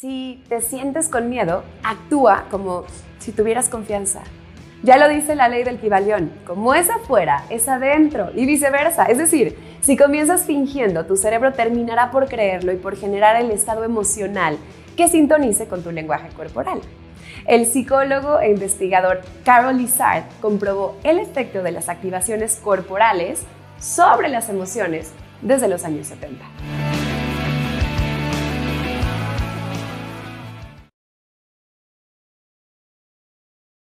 Si te sientes con miedo, actúa como si tuvieras confianza. Ya lo dice la ley del Kibalión, como es afuera, es adentro y viceversa. Es decir, si comienzas fingiendo, tu cerebro terminará por creerlo y por generar el estado emocional que sintonice con tu lenguaje corporal. El psicólogo e investigador Carol Lizard comprobó el efecto de las activaciones corporales sobre las emociones desde los años 70.